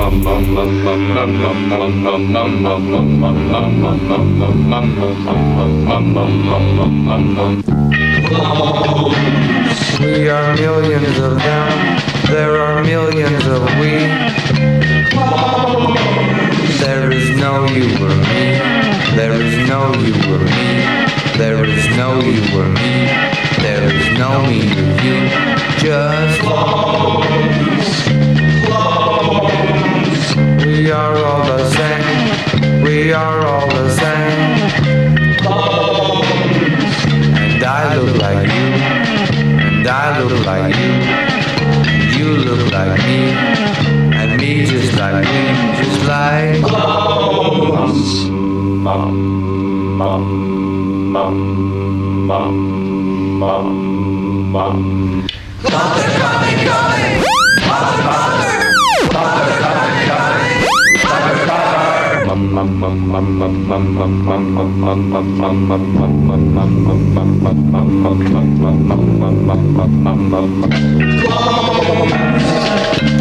We are millions of them. There are millions of we. There is no you or me. There is no you or me. There is no you or me. There is no me or you. Just we are all the same. We are all the same. And I look like you. And I look like you. And you look like me. And me just like me. Just like.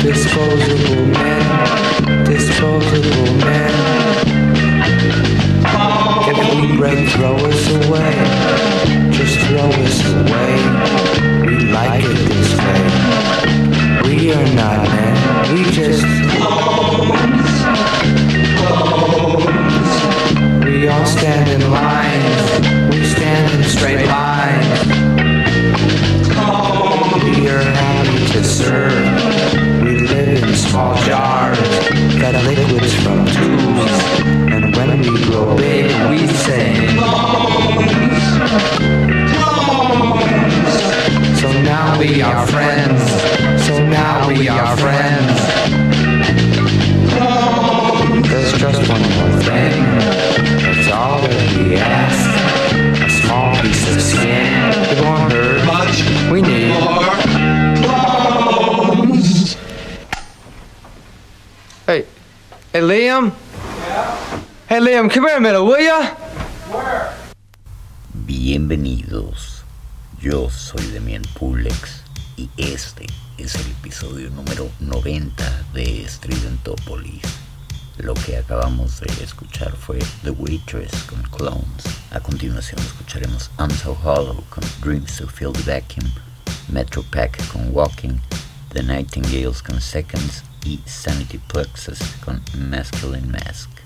Disposable men. Disposable men. If we break, throw us away. Just throw us away. We like it this way. We are not men. We just. We all stand in lines. We stand in straight lines. Come here a will? Bienvenidos, yo soy Demian Pulex y este es el episodio número 90 de Stridentopolis. Lo que acabamos de escuchar fue The Waitress con Clones. A continuación escucharemos I'm So Hollow con Dreams to Fill the Vacuum, Metro Pack con Walking, The Nightingales con Seconds y Sanity Plexus con Masculine Mask.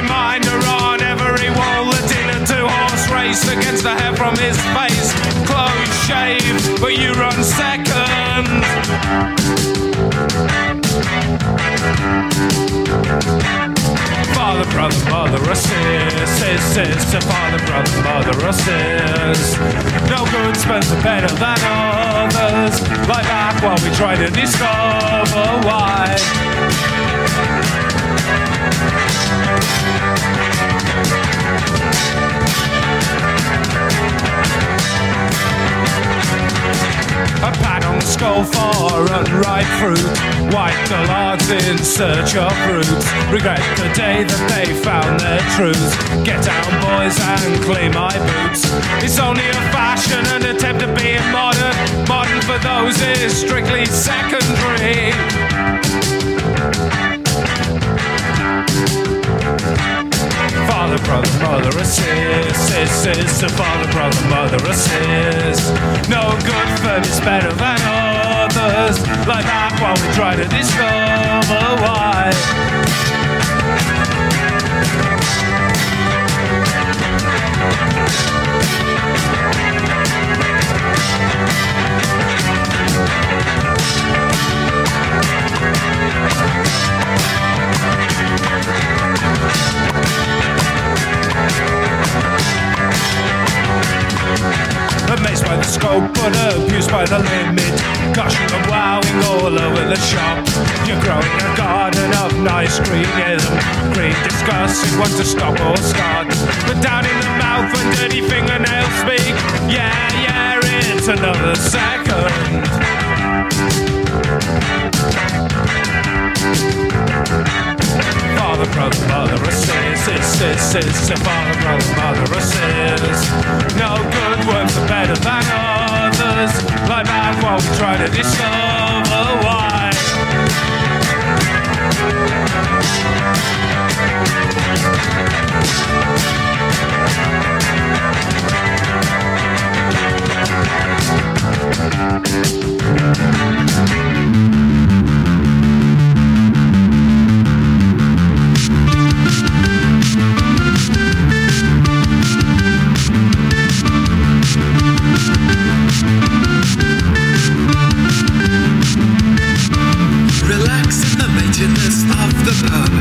Reminder on every wall. The dinner two horse race against the hair from his face. Close shave, but you run second. Father, brother, mother, or sis, father, brother, mother, or. No good spends are better than others. Lie back while we try to discover why. A the skull for unripe fruit. Wipe the logs in search of roots. Regret the day that they found their truth. Get down, boys, and clean my boots. It's only a fashion, an attempt at being modern. Modern for those is strictly secondary. Father, brother, mother, assist, sis, sister, father, brother, mother, assist. No good firm is better than others. Like that while we try to discover why. Amazed by the scope, but abused by the limit. Gushing and wowing all over the shop. You're growing a garden of nice greenism. Green discussing what to stop or start. But down in the mouth and dirty fingernails speak. Yeah, yeah, it's another second. Father, brother, mother, or sis, sis, father, brother, mother, or. No good works are better than others. Lie back while we try to discover why. Relax in the maintenance of the pub.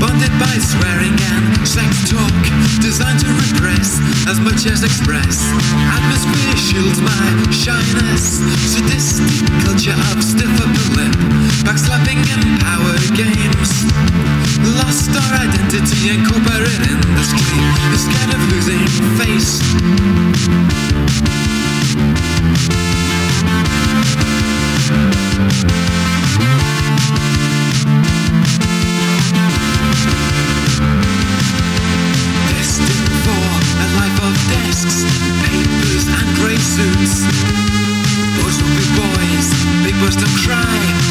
Bonded by swearing and sex talk. Designed to repress as much as express. Atmosphere shields my shyness. Sadistic culture of stiff upper lip. Backslapping and power games. Lost our identity in corporate industry. Is scared of losing face. Destined of desks, papers, and grey suits. Boys will be boys, big boys don't cry,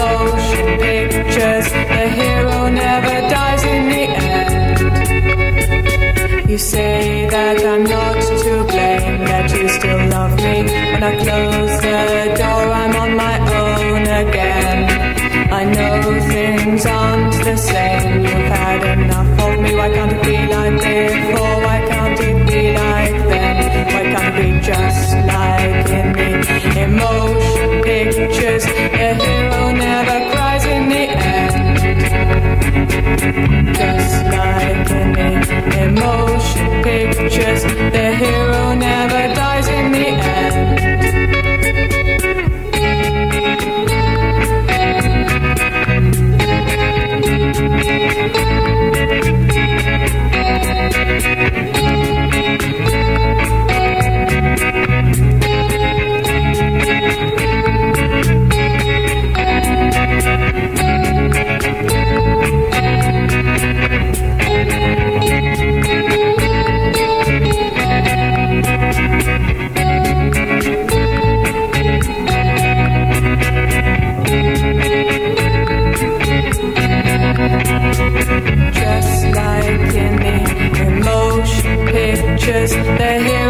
motion pictures, the hero never dies in the end. You say that I'm not to blame, that you still love me. When I close the door, I'm on my own again. I know things aren't the same. You've had enough of me, why can't it be like before? motion pictures. The hero never dies in the end. best that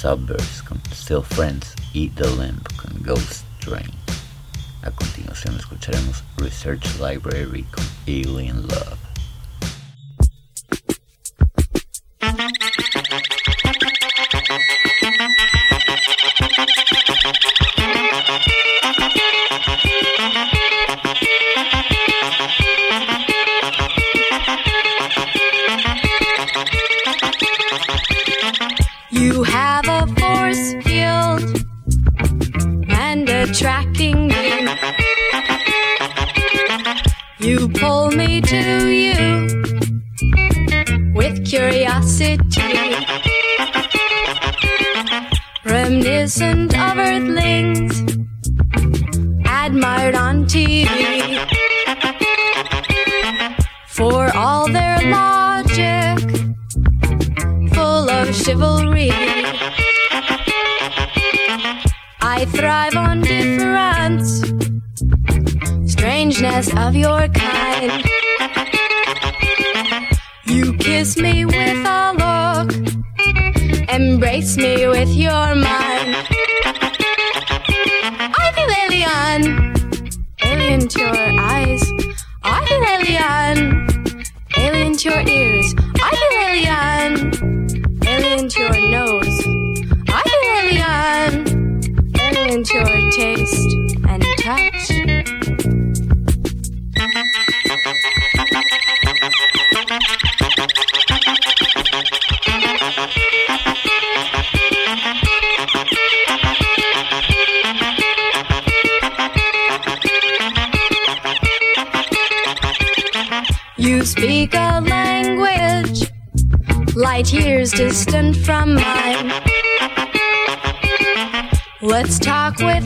Suburbs con Still Friends y The Limp con Ghost Train. A continuación escucharemos Research Library con Alien Love.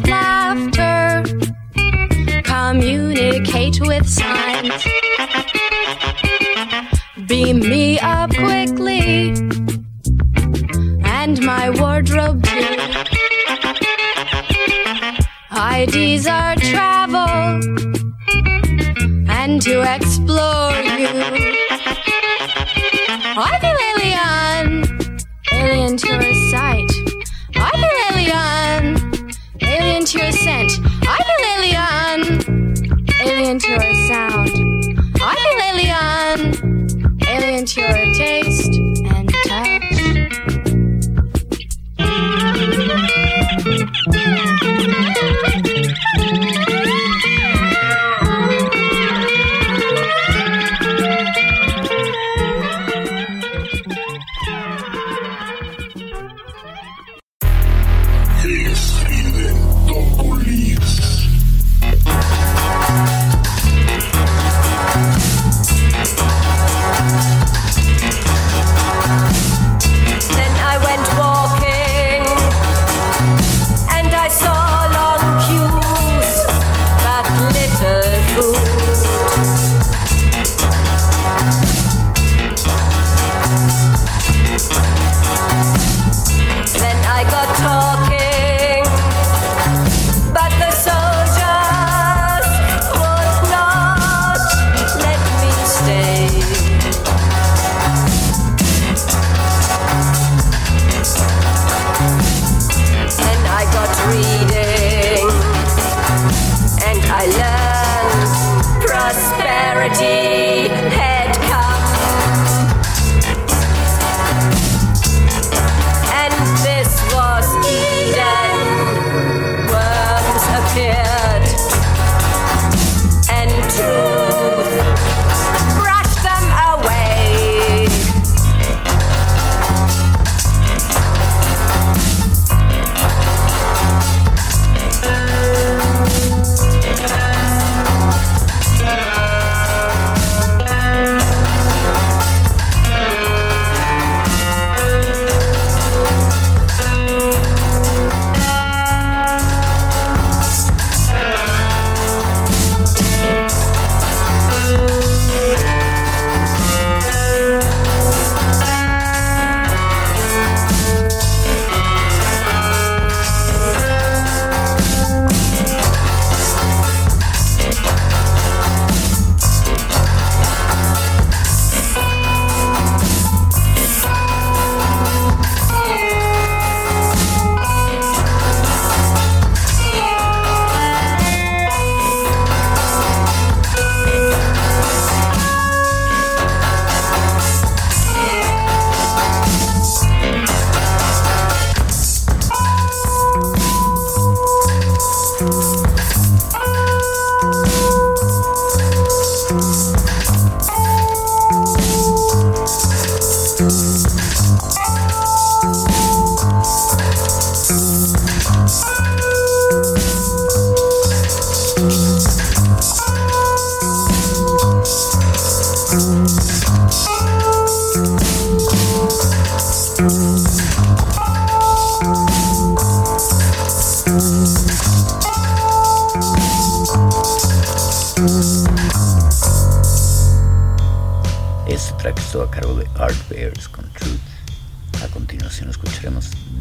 laughter, communicate with signs. Beam me up quickly, and my wardrobe too. IDs are trapped.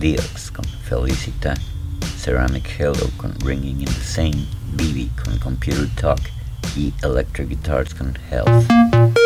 Diox con Felicita, Ceramic Halo con Ringing in the Same, BB con Computer Talk y Electric Guitars con Health.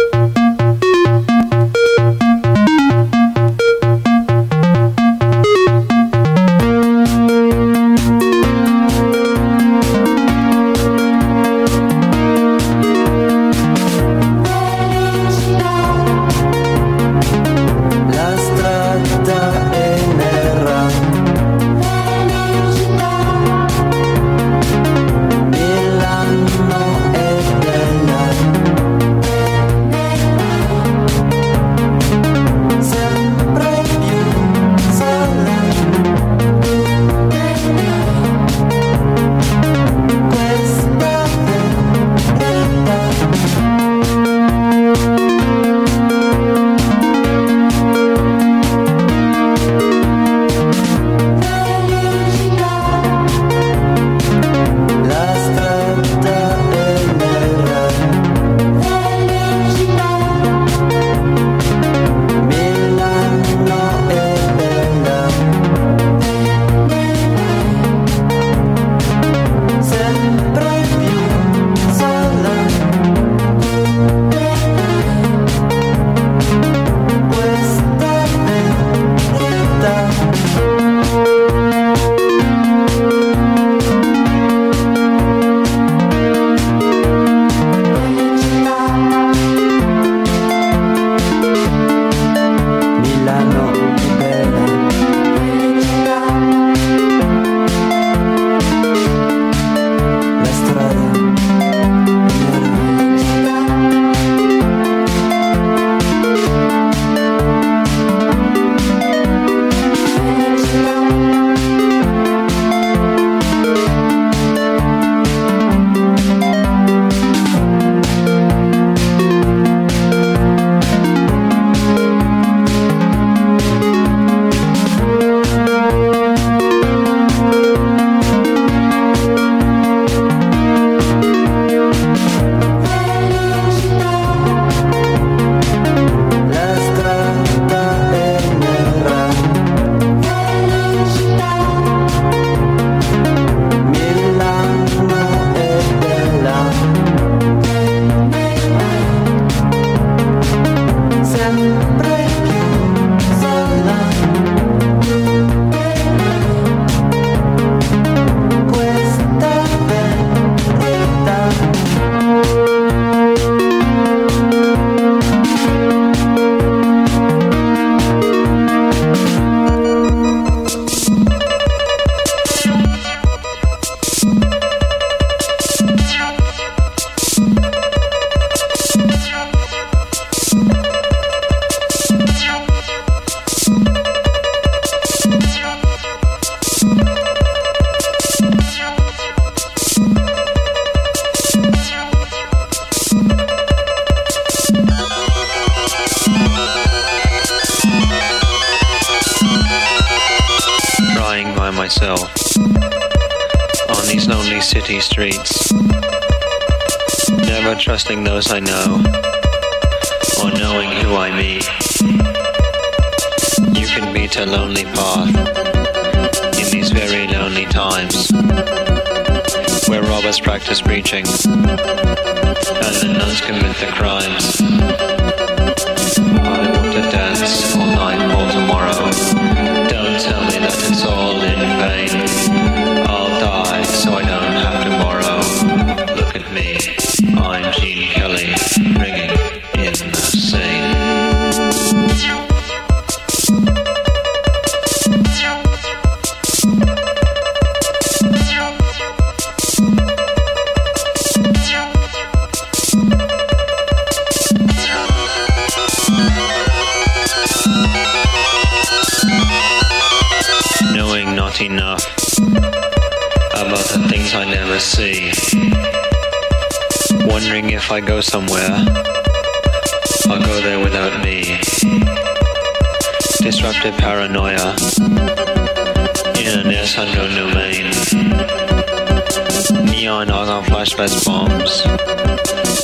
Flashbang bombs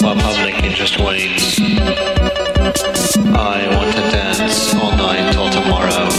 while public interest wanes. I want to dance all night till tomorrow.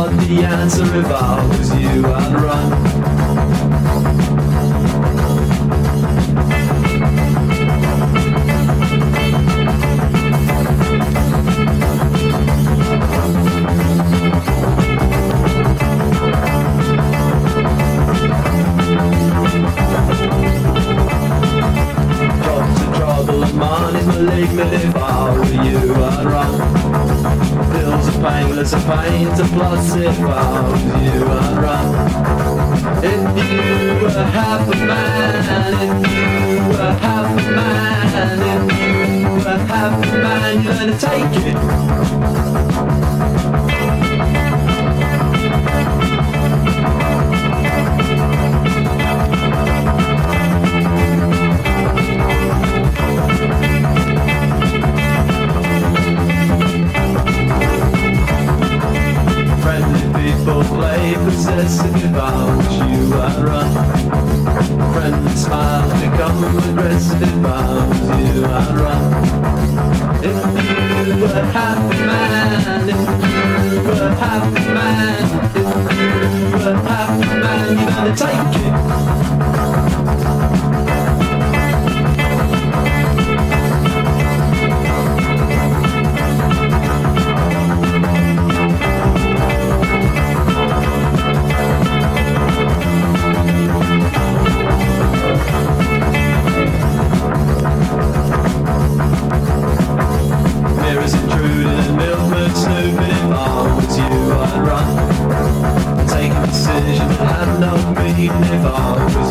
Not the answer if was you, I'd run. he never always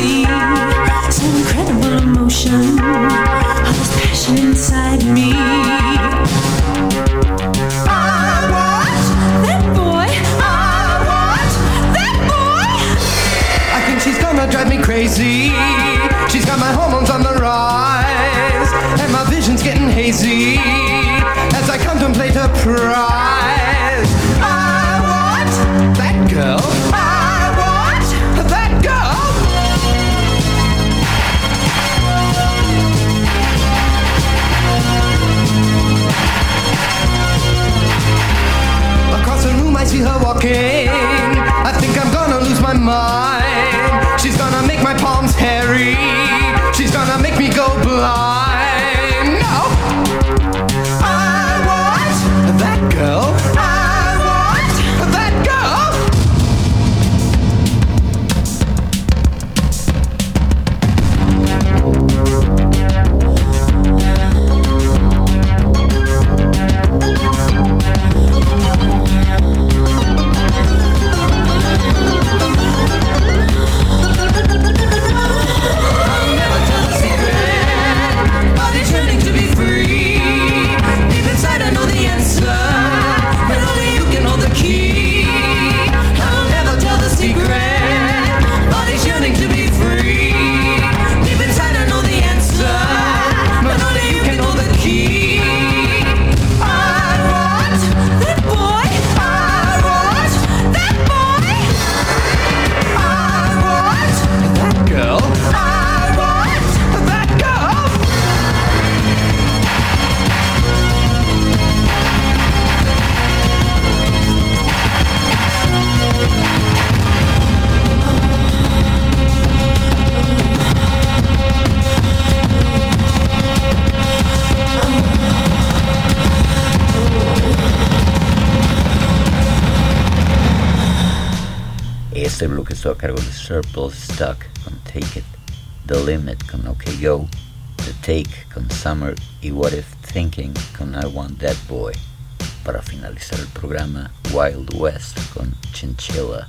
see incredible emotion, all this passion inside me. I that boy. I that boy. I think she's gonna drive me crazy. She's got my hormones on the rise, and my vision's getting hazy as I contemplate her pride. sucker with a circle stuck can take it. The limit can okay yo. The take con summer y what if thinking con I want that boy. Para finalizar el programa Wild West con Chinchilla.